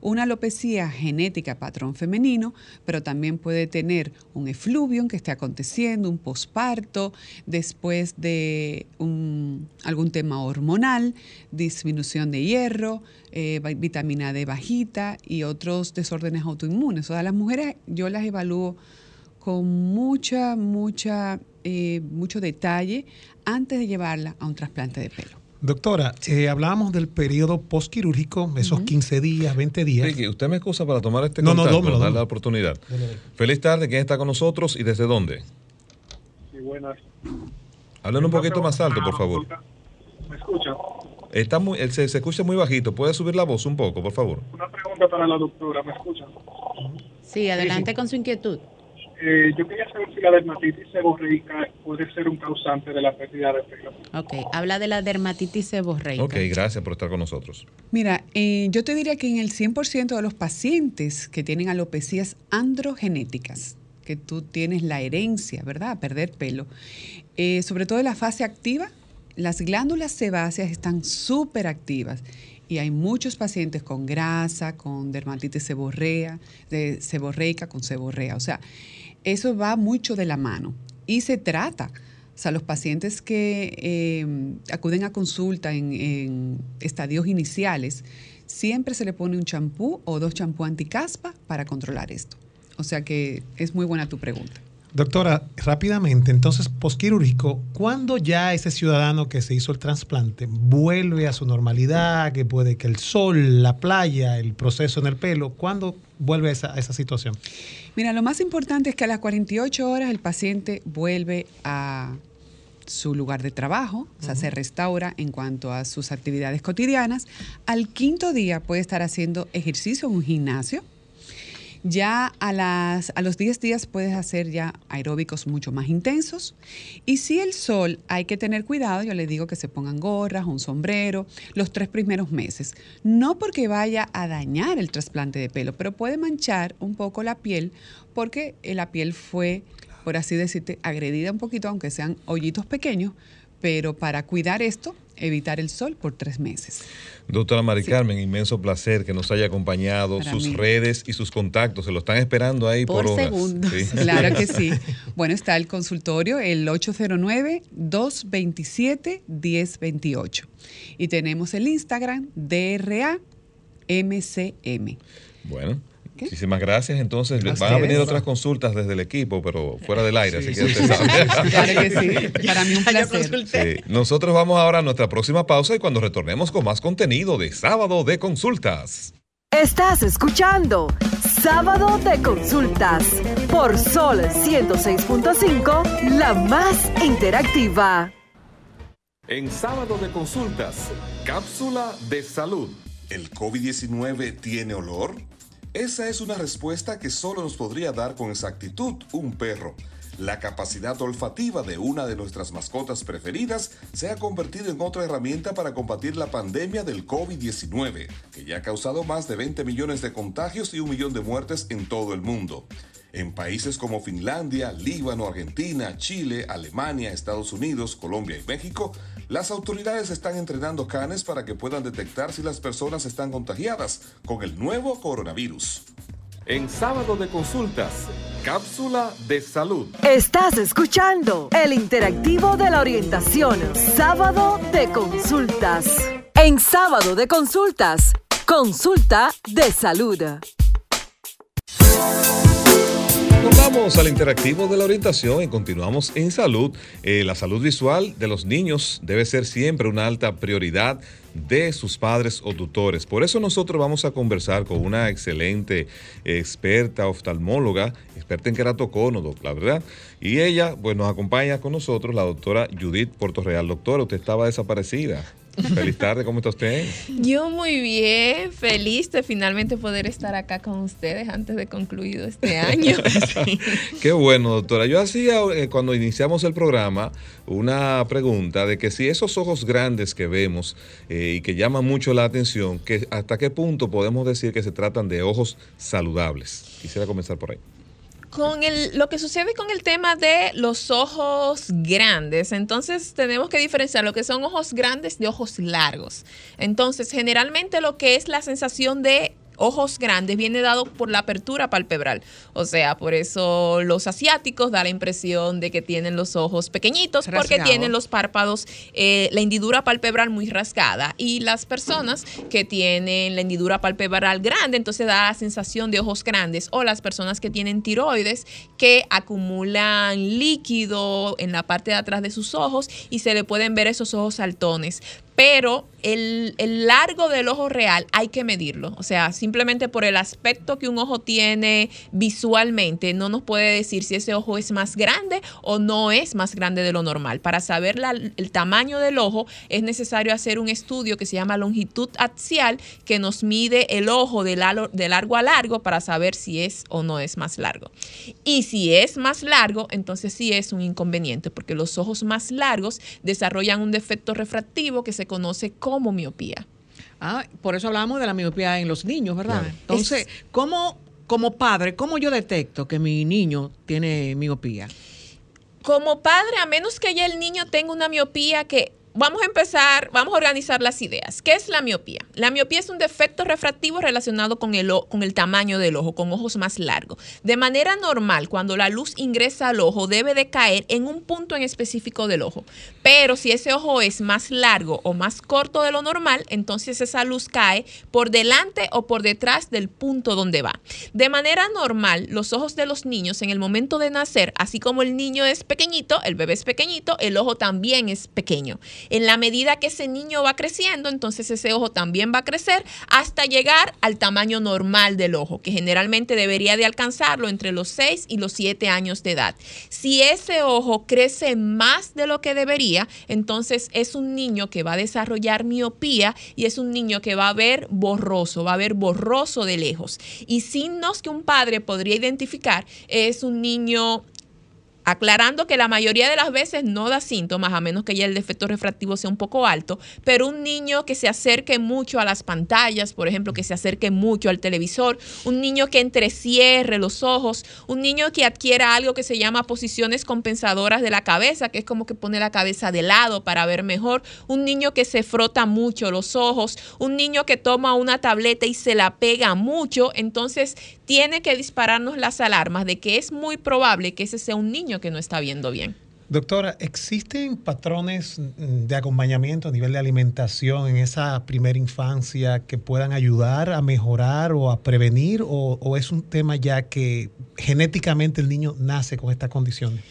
una alopecia genética patrón femenino, pero también puede tener un efluvium que esté aconteciendo, un posparto, después de un- algún tema hormonal, disminución de hierro, eh, vi- vitamina D bajita y otros desórdenes autoinmunes. O sea, las mujeres yo las evalúo con mucha, mucha, eh, mucho detalle antes de llevarla a un trasplante de pelo. Doctora, eh, hablábamos del periodo postquirúrgico, esos 15 días, 20 días. Ricky, usted me excusa para tomar este No, no, contacto, dámelo, darle dámelo. la oportunidad. Feliz tarde, ¿quién está con nosotros y desde dónde? Sí, buenas. Hablen un poquito más alto, por favor. ¿Me escucha? Está muy, se, se escucha muy bajito. ¿Puede subir la voz un poco, por favor? Una pregunta para la doctora, ¿me escucha? Sí, adelante con su inquietud. Eh, yo quería saber si la dermatitis seborreica puede ser un causante de la pérdida de pelo. Ok, habla de la dermatitis seborreica. Ok, gracias por estar con nosotros. Mira, eh, yo te diría que en el 100% de los pacientes que tienen alopecias androgenéticas, que tú tienes la herencia, ¿verdad? A perder pelo, eh, sobre todo en la fase activa, las glándulas sebáceas están súper activas y hay muchos pacientes con grasa, con dermatitis seborrea, de seborreica, con seborrea. O sea, eso va mucho de la mano y se trata. O sea, los pacientes que eh, acuden a consulta en, estadios iniciales, siempre se le pone un champú o dos champú anticaspa para controlar esto. O sea que es muy buena tu pregunta. Doctora, rápidamente, entonces, postquirúrgico, ¿cuándo ya ese ciudadano que se hizo el trasplante vuelve a su normalidad, que puede que el sol, la playa, el proceso en el pelo, ¿cuándo vuelve esa, a esa situación? Mira, lo más importante es que a las 48 horas el paciente vuelve a su lugar de trabajo, o sea, se restaura en cuanto a sus actividades cotidianas. Al quinto día puede estar haciendo ejercicio en un gimnasio. Ya a, las, a los 10 días puedes hacer ya aeróbicos mucho más intensos. Y si el sol hay que tener cuidado, yo les digo que se pongan gorras, un sombrero, los tres primeros meses. No porque vaya a dañar el trasplante de pelo, pero puede manchar un poco la piel porque eh, la piel fue, por así decirte, agredida un poquito, aunque sean hoyitos pequeños. Pero para cuidar esto, evitar el sol por tres meses. Doctora Mari Carmen, inmenso placer que nos haya acompañado, Para sus mí. redes y sus contactos. Se lo están esperando ahí por, Por horas. segundos. Sí. Claro que sí. Bueno, está el consultorio, el 809-227-1028. Y tenemos el Instagram, DRA MCM. Bueno. ¿Qué? Muchísimas gracias. Entonces, A van a venir otras consultas desde el equipo, pero fuera del aire, Sí, así que sí, usted sí. sabe. Claro que sí. Para mí un placer. Nosotros vamos ahora a nuestra próxima pausa y cuando retornemos con más contenido de Sábado de Consultas. Estás escuchando Sábado de Consultas por Sol 106.5, la más interactiva. En sábado de consultas, cápsula de salud. ¿El COVID-19 tiene olor? Esa es una respuesta que solo nos podría dar con exactitud un perro. La capacidad olfativa de una de nuestras mascotas preferidas se ha convertido en otra herramienta para combatir la pandemia del COVID-19, que ya ha causado más de 20 millones de contagios y un millón de muertes en todo el mundo. En países como Finlandia, Líbano, Argentina, Chile, Alemania, Estados Unidos, Colombia y México, las autoridades están entrenando canes para que puedan detectar si las personas están contagiadas con el nuevo coronavirus. En sábado de consultas, cápsula de salud. Estás escuchando el interactivo de la orientación, sábado de consultas. En sábado de consultas, consulta de salud. Vamos al interactivo de la orientación y continuamos en salud. Eh, la salud visual de los niños debe ser siempre una alta prioridad de sus padres o tutores. Por eso nosotros vamos a conversar con una excelente experta oftalmóloga, experta en queratocono, la verdad. Y ella, pues nos acompaña con nosotros la doctora Judith Portorreal. Doctora, usted estaba desaparecida. Feliz tarde, ¿cómo está usted? Yo muy bien, feliz de finalmente poder estar acá con ustedes antes de concluido este año. Qué bueno, doctora. Yo hacía eh, cuando iniciamos el programa una pregunta de que si esos ojos grandes que vemos eh, y que llaman mucho la atención, que hasta qué punto podemos decir que se tratan de ojos saludables. Quisiera comenzar por ahí con el, lo que sucede con el tema de los ojos grandes, entonces tenemos que diferenciar lo que son ojos grandes de ojos largos. Entonces, generalmente lo que es la sensación de ojos grandes viene dado por la apertura palpebral. O sea, por eso los asiáticos da la impresión de que tienen los ojos pequeñitos porque tienen los párpados, eh, la hendidura palpebral muy rasgada. Y las personas que tienen la hendidura palpebral grande, entonces da la sensación de ojos grandes. O las personas que tienen tiroides que acumulan líquido en la parte de atrás de sus ojos y se le pueden ver esos ojos saltones pero el, largo del ojo real hay que medirlo. O sea, simplemente por el aspecto que un ojo tiene visualmente, no nos puede decir si ese ojo es más grande o no es más grande de lo normal. Para saber el tamaño del ojo es necesario hacer un estudio que se llama longitud axial, que nos mide el ojo de, de largo a largo para saber si es o no es más largo. Y si es más largo, entonces sí es un inconveniente, porque los ojos más largos desarrollan un defecto refractivo que se conoce como miopía. Ah, por eso hablamos de la miopía en los niños, ¿verdad? Entonces, ¿cómo, como padre, cómo yo detecto que mi niño tiene miopía? Como padre, a menos que ya el niño tenga una miopía que vamos a empezar, vamos a organizar las ideas. ¿Qué es la miopía? La miopía es un defecto refractivo relacionado con el, con el tamaño del ojo, con ojos más largos. De manera normal, cuando la luz ingresa al ojo, debe de caer en un punto en específico del ojo. Pero si ese ojo es más largo o más corto de lo normal, entonces esa luz cae por delante o por detrás del punto donde va. De manera normal, los ojos de los niños en el momento de nacer, así como el niño es pequeñito, el bebé es pequeñito, el ojo también es pequeño. En la medida que ese niño va creciendo, entonces ese ojo también va a crecer hasta llegar al tamaño normal del ojo, que generalmente debería de alcanzarlo entre los 6 y los 7 años de edad. Si ese ojo crece más de lo que debería, entonces es un niño que va a desarrollar miopía y es un niño que va a ver borroso, va a ver borroso de lejos. Y signos que un padre podría identificar es un niño aclarando que la mayoría de las veces no da síntomas, a menos que ya el defecto refractivo sea un poco alto, pero un niño que se acerque mucho a las pantallas, por ejemplo, que se acerque mucho al televisor, un niño que entrecierre los ojos, un niño que adquiera algo que se llama posiciones compensadoras de la cabeza, que es como que pone la cabeza de lado para ver mejor, un niño que se frota mucho los ojos, un niño que toma una tableta y se la pega mucho, entonces tiene que dispararnos las alarmas de que es muy probable que ese sea un niño que no está viendo bien. Doctora, ¿existen patrones de acompañamiento a nivel de alimentación en esa primera infancia que puedan ayudar a mejorar o a prevenir o, o es un tema ya que genéticamente el niño nace con estas condiciones?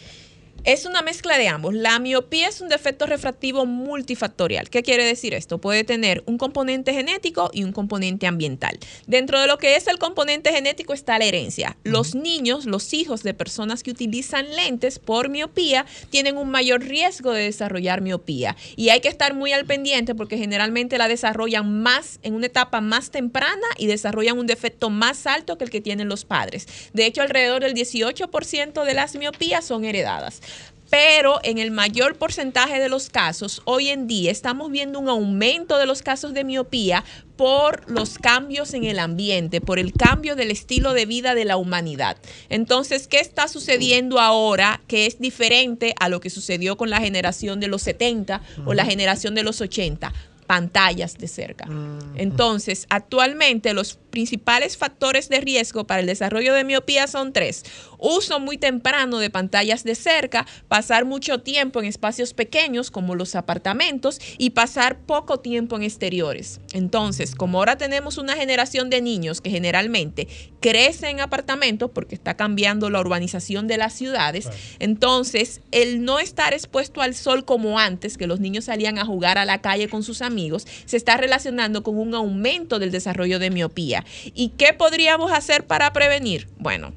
Es una mezcla de ambos. La miopía es un defecto refractivo multifactorial. ¿Qué quiere decir esto? Puede tener un componente genético y un componente ambiental. Dentro de lo que es el componente genético está la herencia. Los niños, los hijos de personas que utilizan lentes por miopía, tienen un mayor riesgo de desarrollar miopía. Y hay que estar muy al pendiente porque generalmente la desarrollan más en una etapa más temprana y desarrollan un defecto más alto que el que tienen los padres. De hecho, alrededor del 18% de las miopías son heredadas pero en el mayor porcentaje de los casos, hoy en día estamos viendo un aumento de los casos de miopía por los cambios en el ambiente, por el cambio del estilo de vida de la humanidad. Entonces, ¿qué está sucediendo ahora que es diferente a lo que sucedió con la generación de los 70 o la generación de los 80? pantallas de cerca. Entonces, actualmente los principales factores de riesgo para el desarrollo de miopía son tres. Uso muy temprano de pantallas de cerca, pasar mucho tiempo en espacios pequeños como los apartamentos y pasar poco tiempo en exteriores. Entonces, como ahora tenemos una generación de niños que generalmente crece en apartamentos porque está cambiando la urbanización de las ciudades, entonces el no estar expuesto al sol como antes, que los niños salían a jugar a la calle con sus amigos, se está relacionando con un aumento del desarrollo de miopía. ¿Y qué podríamos hacer para prevenir? Bueno,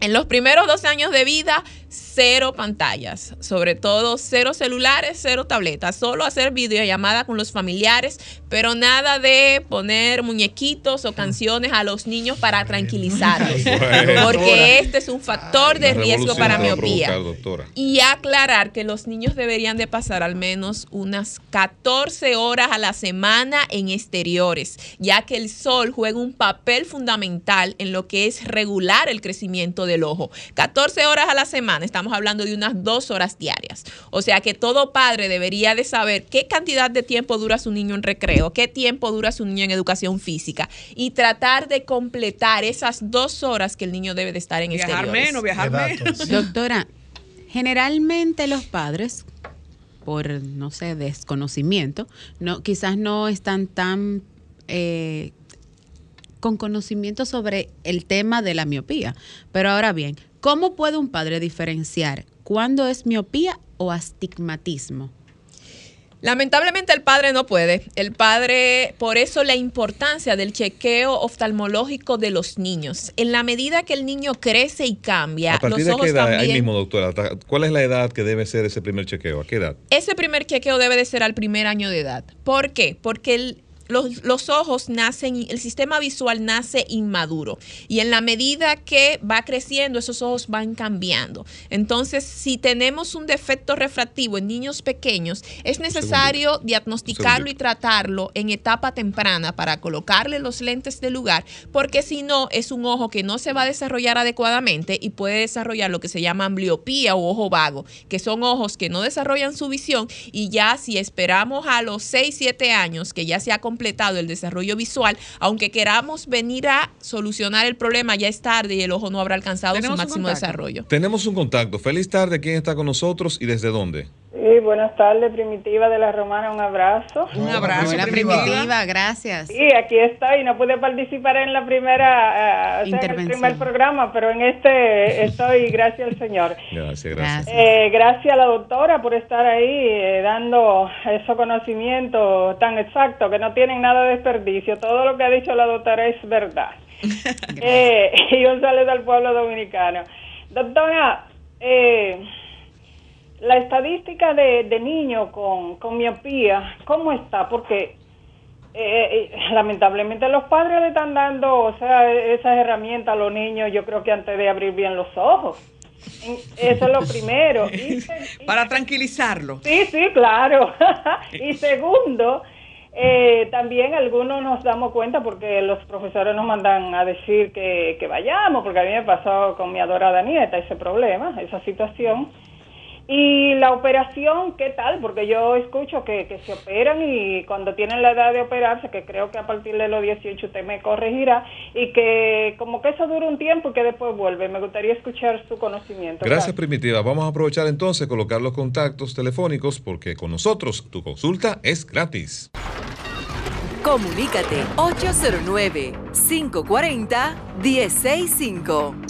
en los primeros dos años de vida, cero pantallas, sobre todo cero celulares, cero tabletas, solo hacer videollamada con los familiares, pero nada de poner muñequitos o canciones a los niños para tranquilizarlos, porque este es un factor de riesgo para miopía. Y aclarar que los niños deberían de pasar al menos unas 14 horas a la semana en exteriores, ya que el sol juega un papel fundamental en lo que es regular el crecimiento del ojo. 14 horas a la semana, estamos hablando de unas dos horas diarias. O sea que todo padre debería de saber qué cantidad de tiempo dura su niño en recreo, qué tiempo dura su niño en educación física y tratar de completar esas dos horas que el niño debe de estar en Viajar exteriores. menos, viajar menos. Doctora, generalmente los padres, por, no sé, desconocimiento, no, quizás no están tan eh, con conocimiento sobre el tema de la miopía. Pero ahora bien, ¿cómo puede un padre diferenciar cuándo es miopía o astigmatismo? Lamentablemente el padre no puede. El padre, por eso la importancia del chequeo oftalmológico de los niños. En la medida que el niño crece y cambia, ¿A partir los de qué edad? Ahí mismo, doctora. ¿hasta ¿Cuál es la edad que debe ser ese primer chequeo? ¿A qué edad? Ese primer chequeo debe de ser al primer año de edad. ¿Por qué? Porque el- los, los ojos nacen, el sistema visual nace inmaduro. Y en la medida que va creciendo esos ojos van cambiando. Entonces, si tenemos un defecto refractivo en niños pequeños, es necesario diagnosticarlo y tratarlo en etapa temprana para colocarle los lentes de lugar, porque si no, es un ojo que no se va a desarrollar adecuadamente y puede desarrollar lo que se llama ambliopía o ojo vago, que son ojos que no desarrollan su visión y ya si esperamos a los 6, 7 años que ya se ha completado el desarrollo visual, aunque queramos venir a solucionar el problema, ya es tarde y el ojo no habrá alcanzado su máximo desarrollo. Tenemos un contacto. Feliz tarde. ¿Quién está con nosotros y desde dónde? Sí, buenas tardes, Primitiva de la Romana, un abrazo. Un abrazo, Hola, primitiva. primitiva, gracias. Sí, aquí estoy, no pude participar en la primera, eh, o sea, en el Intervención. primer programa, pero en este estoy, gracias al Señor. Gracias, gracias. Gracias. Eh, gracias a la doctora por estar ahí eh, dando esos conocimientos tan exactos que no tienen nada de desperdicio. Todo lo que ha dicho la doctora es verdad. Eh, y un saludo al pueblo dominicano. Doctora, eh, la estadística de, de niños con, con miopía, ¿cómo está? Porque eh, eh, lamentablemente los padres le están dando, o sea, esas herramientas a los niños, yo creo que antes de abrir bien los ojos. Eso es lo primero. Y se- y- Para tranquilizarlo. Sí, sí, claro. y segundo, eh, también algunos nos damos cuenta porque los profesores nos mandan a decir que, que vayamos, porque a mí me pasó con mi adorada nieta ese problema, esa situación. Y la operación, ¿qué tal? Porque yo escucho que, que se operan y cuando tienen la edad de operarse, que creo que a partir de los 18 usted me corregirá, y que como que eso dura un tiempo y que después vuelve. Me gustaría escuchar su conocimiento. Gracias, Primitiva. Vamos a aprovechar entonces colocar los contactos telefónicos porque con nosotros tu consulta es gratis. Comunícate 809-540-1065.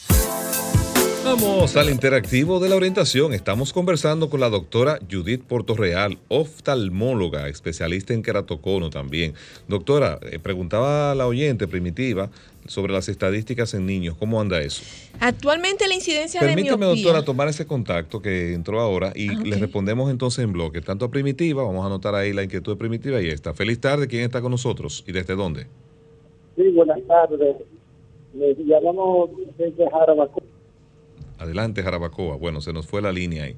Vamos al interactivo de la orientación. Estamos conversando con la doctora Judith Portorreal, oftalmóloga, especialista en keratocono también. Doctora, eh, preguntaba a la oyente primitiva sobre las estadísticas en niños. ¿Cómo anda eso? Actualmente la incidencia de Permítame, miopía. doctora, tomar ese contacto que entró ahora y Ah, le respondemos entonces en bloque. Tanto a Primitiva, vamos a anotar ahí la inquietud de Primitiva y esta. Feliz tarde, ¿quién está con nosotros y desde dónde? Sí, buenas tardes. Le llamamos desde Jarabacoa. Adelante, Jarabacoa. Bueno, se nos fue la línea ahí.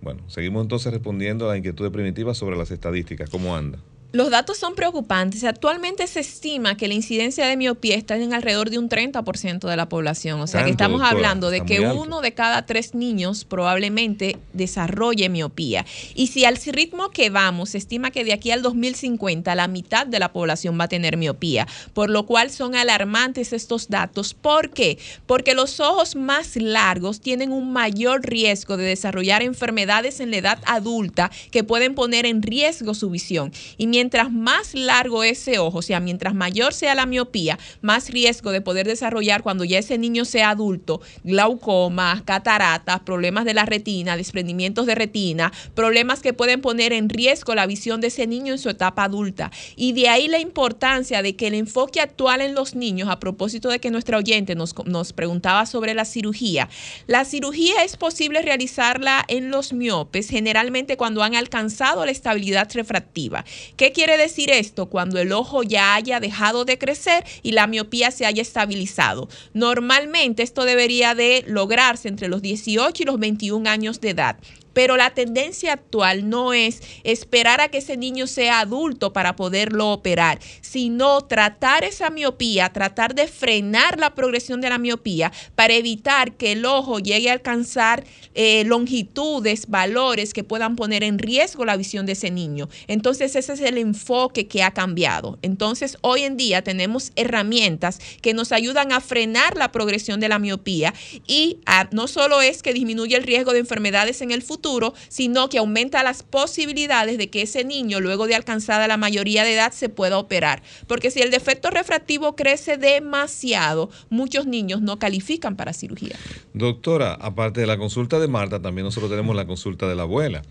Bueno, seguimos entonces respondiendo a la inquietud de primitiva sobre las estadísticas. ¿Cómo anda? Los datos son preocupantes. Actualmente se estima que la incidencia de miopía está en alrededor de un 30% de la población. O sea, que estamos doctora, hablando de que alto. uno de cada tres niños probablemente desarrolle miopía. Y si al ritmo que vamos, se estima que de aquí al 2050 la mitad de la población va a tener miopía. Por lo cual son alarmantes estos datos. ¿Por qué? Porque los ojos más largos tienen un mayor riesgo de desarrollar enfermedades en la edad adulta que pueden poner en riesgo su visión. Y mientras más largo ese ojo, o sea, mientras mayor sea la miopía, más riesgo de poder desarrollar cuando ya ese niño sea adulto, glaucomas, cataratas, problemas de la retina, desprendimientos de retina, problemas que pueden poner en riesgo la visión de ese niño en su etapa adulta. Y de ahí la importancia de que el enfoque actual en los niños, a propósito de que nuestra oyente nos, nos preguntaba sobre la cirugía, la cirugía es posible realizarla en los miopes, generalmente cuando han alcanzado la estabilidad refractiva. ¿Qué quiere decir esto? Cuando el ojo ya haya dejado de crecer y la miopía se haya estabilizado. Normalmente esto debería de lograrse entre los 18 y los 21 años de edad. Pero la tendencia actual no es esperar a que ese niño sea adulto para poderlo operar, sino tratar esa miopía, tratar de frenar la progresión de la miopía para evitar que el ojo llegue a alcanzar eh, longitudes, valores que puedan poner en riesgo la visión de ese niño. Entonces ese es el enfoque que ha cambiado. Entonces hoy en día tenemos herramientas que nos ayudan a frenar la progresión de la miopía y no solo es que disminuye el riesgo de enfermedades en el futuro, sino que aumenta las posibilidades de que ese niño, luego de alcanzada la mayoría de edad, se pueda operar. Porque si el defecto refractivo crece demasiado, muchos niños no califican para cirugía. Doctora, aparte de la consulta de Marta, también nosotros tenemos la consulta de la abuela.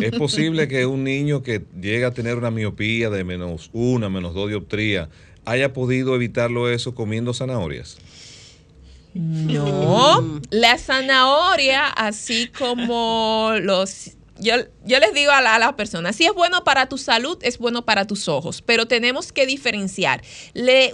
¿Es posible que un niño que llega a tener una miopía de menos una, menos dos dioptría, haya podido evitarlo eso comiendo zanahorias? No, la zanahoria, así como los... Yo, yo les digo a, la- las personas, si es bueno para tu salud, es bueno para tus ojos, pero tenemos que diferenciar.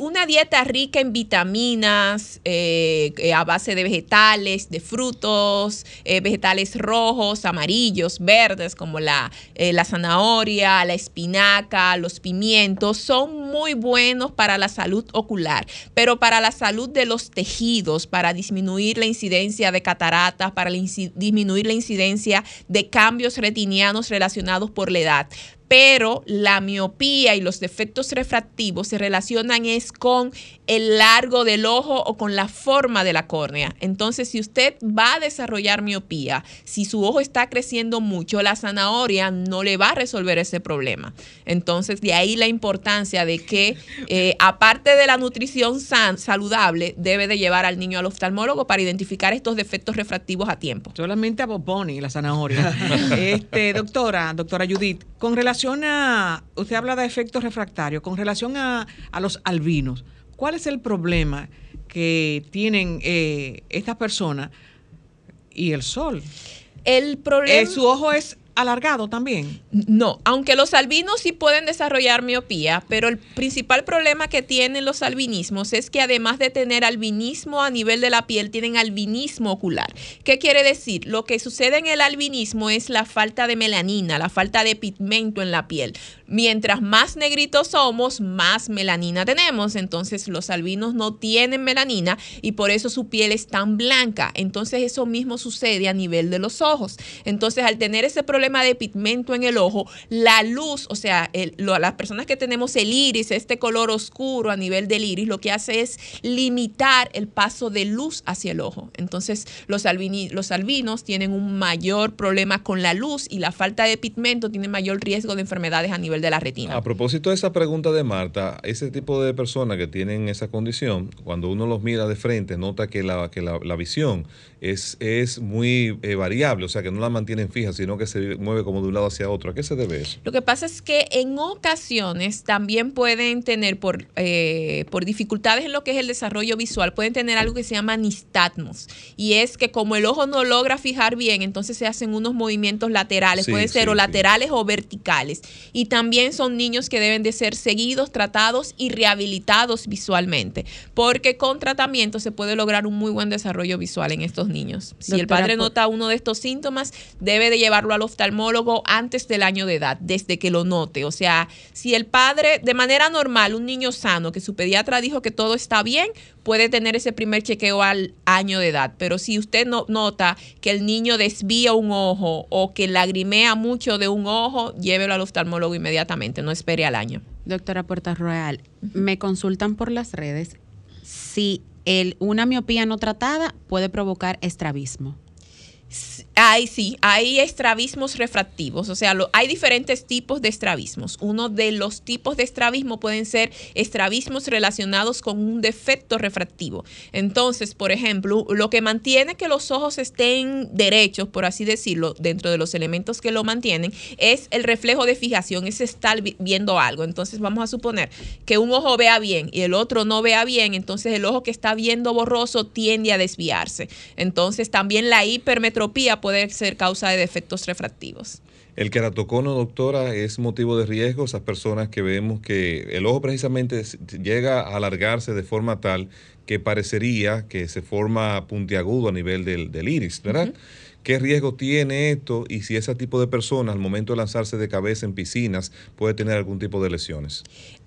Una dieta rica en vitaminas, eh, eh, a base de vegetales, de frutos, eh, vegetales rojos, amarillos, verdes, como la, la zanahoria, la espinaca, los pimientos, son muy buenos para la salud ocular, pero para la salud de los tejidos, para disminuir la incidencia de cataratas, para disminuir la incidencia de cambios retinianos relacionados por la edad. Pero la miopía y los defectos refractivos se relacionan es con el largo del ojo o con la forma de la córnea. Entonces, si usted va a desarrollar miopía, si su ojo está creciendo mucho, la zanahoria no le va a resolver ese problema. Entonces, de ahí la importancia de que, eh, aparte de la nutrición san- saludable, debe de llevar al niño al oftalmólogo para identificar estos defectos refractivos a tiempo. Solamente a Bob Bunny, la zanahoria. este, doctora, doctora Judith, con relación a, usted habla de efectos refractarios, con relación a, a los albinos, ¿cuál es el problema que tienen eh, estas personas y el sol? El problema... Eh, su ojo es alargado también. No, aunque los albinos sí pueden desarrollar miopía, pero el principal problema que tienen los albinismos es que además de tener albinismo a nivel de la piel, tienen albinismo ocular. ¿Qué quiere decir? Lo que sucede en el albinismo es la falta de melanina, la falta de pigmento en la piel. Mientras más negritos somos, más melanina tenemos. Entonces los albinos no tienen melanina y por eso su piel es tan blanca. Entonces eso mismo sucede a nivel de los ojos. Entonces al tener ese problema de pigmento en el ojo, la luz, o sea, las personas que tenemos el iris, este color oscuro a nivel del iris, lo que hace es limitar el paso de luz hacia el ojo. Entonces los albinos tienen un mayor problema con la luz y la falta de pigmento tiene mayor riesgo de enfermedades a nivel de la retina. A propósito de esa pregunta de Marta, ese tipo de personas que tienen esa condición, cuando uno los mira de frente, nota que la, que la, la visión es, es muy eh, variable, o sea, que no la mantienen fija, sino que se mueve como de un lado hacia otro. ¿A qué se debe eso? Lo que pasa es que en ocasiones también pueden tener, por, eh, por dificultades en lo que es el desarrollo visual, pueden tener algo que se llama nistagmus. Y es que como el ojo no logra fijar bien, entonces se hacen unos movimientos laterales, Sí, pueden ser sí, o sí. laterales o verticales. Y también también son niños que deben de ser seguidos, tratados y rehabilitados visualmente, porque con tratamiento se puede lograr un muy buen desarrollo visual en estos niños. Si el padre nota uno de estos síntomas, debe de llevarlo al oftalmólogo antes del año de edad, desde que lo note. O sea, si el padre, de manera normal, un niño sano, que su pediatra dijo que todo está bien, puede tener ese primer chequeo al año de edad. Pero si usted no, nota que el niño desvía un ojo o que lagrimea mucho de un ojo, llévelo al oftalmólogo inmediatamente, no espere al año. Doctora Puerta Royal, me consultan por las redes si el, una miopía no tratada puede provocar estrabismo. Hay, sí, hay estrabismos refractivos, o sea, lo- hay diferentes tipos de estrabismos. Uno de los tipos de estrabismo pueden ser estrabismos relacionados con un defecto refractivo. Entonces, por ejemplo, lo que mantiene que los ojos estén derechos, por así decirlo, dentro de los elementos que lo mantienen, es el reflejo de fijación, es estar vi- viendo algo. Entonces, vamos a suponer que un ojo vea bien y el otro no vea bien, entonces el ojo que está viendo borroso tiende a desviarse. Entonces, también la hipermetropía puede ser causa de defectos refractivos. El queratocono, doctora, es motivo de riesgo. Esas personas que vemos que el ojo precisamente llega a alargarse de forma tal que parecería que se forma puntiagudo a nivel del, del iris, ¿verdad? ¿Qué riesgo tiene esto? Y si ese tipo de personas al momento de lanzarse de cabeza en piscinas puede tener algún tipo de lesiones.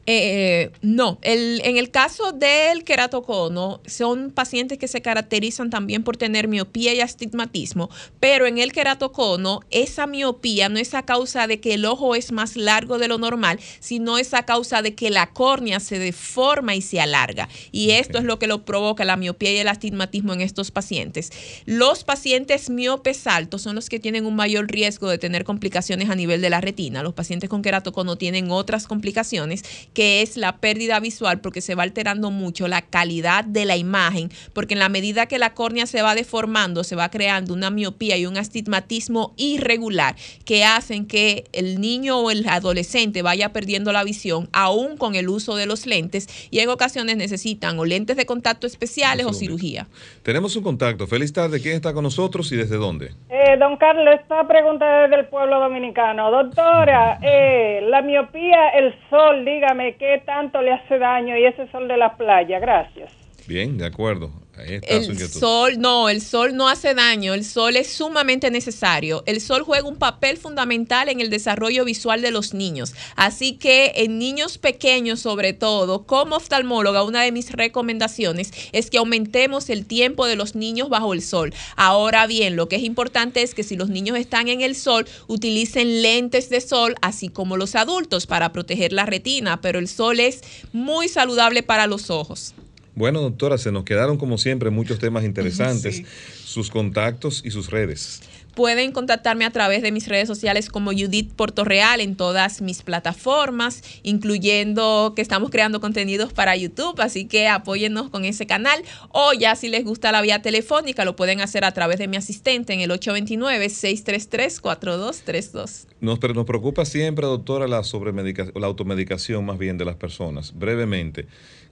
Eh, no, el- en el caso del queratocono, son pacientes que se caracterizan también por tener miopía y astigmatismo, pero en el queratocono, esa miopía no es a causa de que el ojo es más largo de lo normal, sino es a causa de que la córnea se deforma y se alarga. Y esto es lo que lo provoca la miopía y el astigmatismo en estos pacientes. Los pacientes miopes altos son los que tienen un mayor riesgo de tener complicaciones a nivel de la retina. Los pacientes con queratocono tienen otras complicaciones que es la pérdida visual porque se va alterando mucho la calidad de la imagen, porque en la medida que la córnea se va deformando, se va creando una miopía y un astigmatismo irregular que hacen que el niño o el adolescente vaya perdiendo la visión aún con el uso de los lentes y en ocasiones necesitan o lentes de contacto especiales o cirugía. Tenemos un contacto. Feliz tarde. ¿Quién está con nosotros y desde dónde? Eh, don Carlos, esta pregunta es del pueblo dominicano. Doctora, eh, la miopía, el sol, dígame, ¿qué tanto le hace daño? Y ese sol de la playa, gracias. Bien, de acuerdo. El sol, no, el sol no hace daño, el sol es sumamente necesario. El sol juega un papel fundamental en el desarrollo visual de los niños. Así que en niños pequeños sobre todo, como oftalmóloga, una de mis recomendaciones es que aumentemos el tiempo de los niños bajo el sol. Ahora bien, lo que es importante es que si los niños están en el sol, utilicen lentes de sol, así como los adultos, para proteger la retina, pero el sol es muy saludable para los ojos. Bueno, doctora, se nos quedaron como siempre muchos temas interesantes, sus contactos y sus redes. Pueden contactarme a través de mis redes sociales como Judith Portorreal en todas mis plataformas, incluyendo que estamos creando contenidos para YouTube, así que apóyennos con ese canal. O ya si les gusta la vía telefónica, lo pueden hacer a través de mi asistente en el 829-633-4232. Nos, nos preocupa siempre, doctora, la, sobremedica- la automedicación más bien de las personas. Brevemente,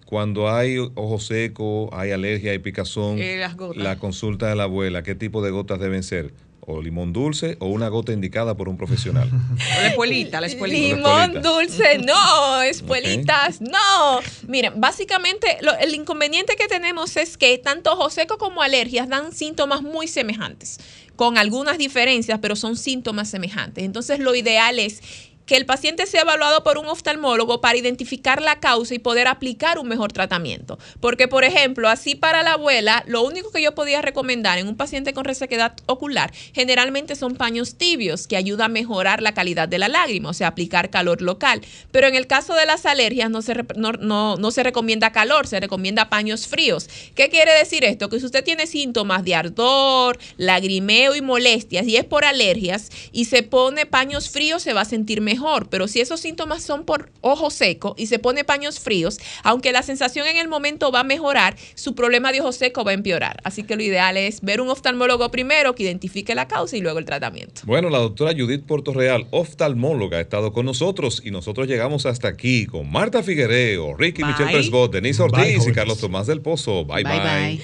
cuando hay ojo seco, hay alergia, hay picazón, Eh, las gotas. la consulta de la abuela, ¿qué tipo de gotas deben ser? ¿O limón dulce o una gota indicada por un profesional? O la espuelita, la espuelita. Limón dulce, no, espuelitas, no. Miren, básicamente lo- el inconveniente que tenemos es que tanto ojo seco como alergias dan síntomas muy semejantes, con algunas diferencias, pero son síntomas semejantes. Entonces lo ideal es que el paciente sea evaluado por un oftalmólogo para identificar la causa y poder aplicar un mejor tratamiento. Porque, por ejemplo, así para la abuela, lo único que yo podía recomendar en un paciente con resequedad ocular generalmente son paños tibios que ayudan a mejorar la calidad de la lágrima, o sea, aplicar calor local. Pero en el caso de las alergias no se, no, no- no se recomienda calor, se recomienda paños fríos. ¿Qué quiere decir esto? Que si usted tiene síntomas de ardor, lagrimeo y molestias y es por alergias y se pone paños fríos, se va a sentir mejor. Pero si esos síntomas son por ojo seco y se pone paños fríos, aunque la sensación en el momento va a mejorar, su problema de ojo seco va a empeorar. Así que lo ideal es ver un oftalmólogo primero que identifique la causa y luego el tratamiento. Bueno, la doctora Judith Portorreal, oftalmóloga, ha estado con nosotros y nosotros llegamos hasta aquí con Marta Figuereo, Ricky Bye. Michelle Presbot, Denise Ortiz Bye, y. Carlos Tomás del Pozo. bye. Bye, bye. bye.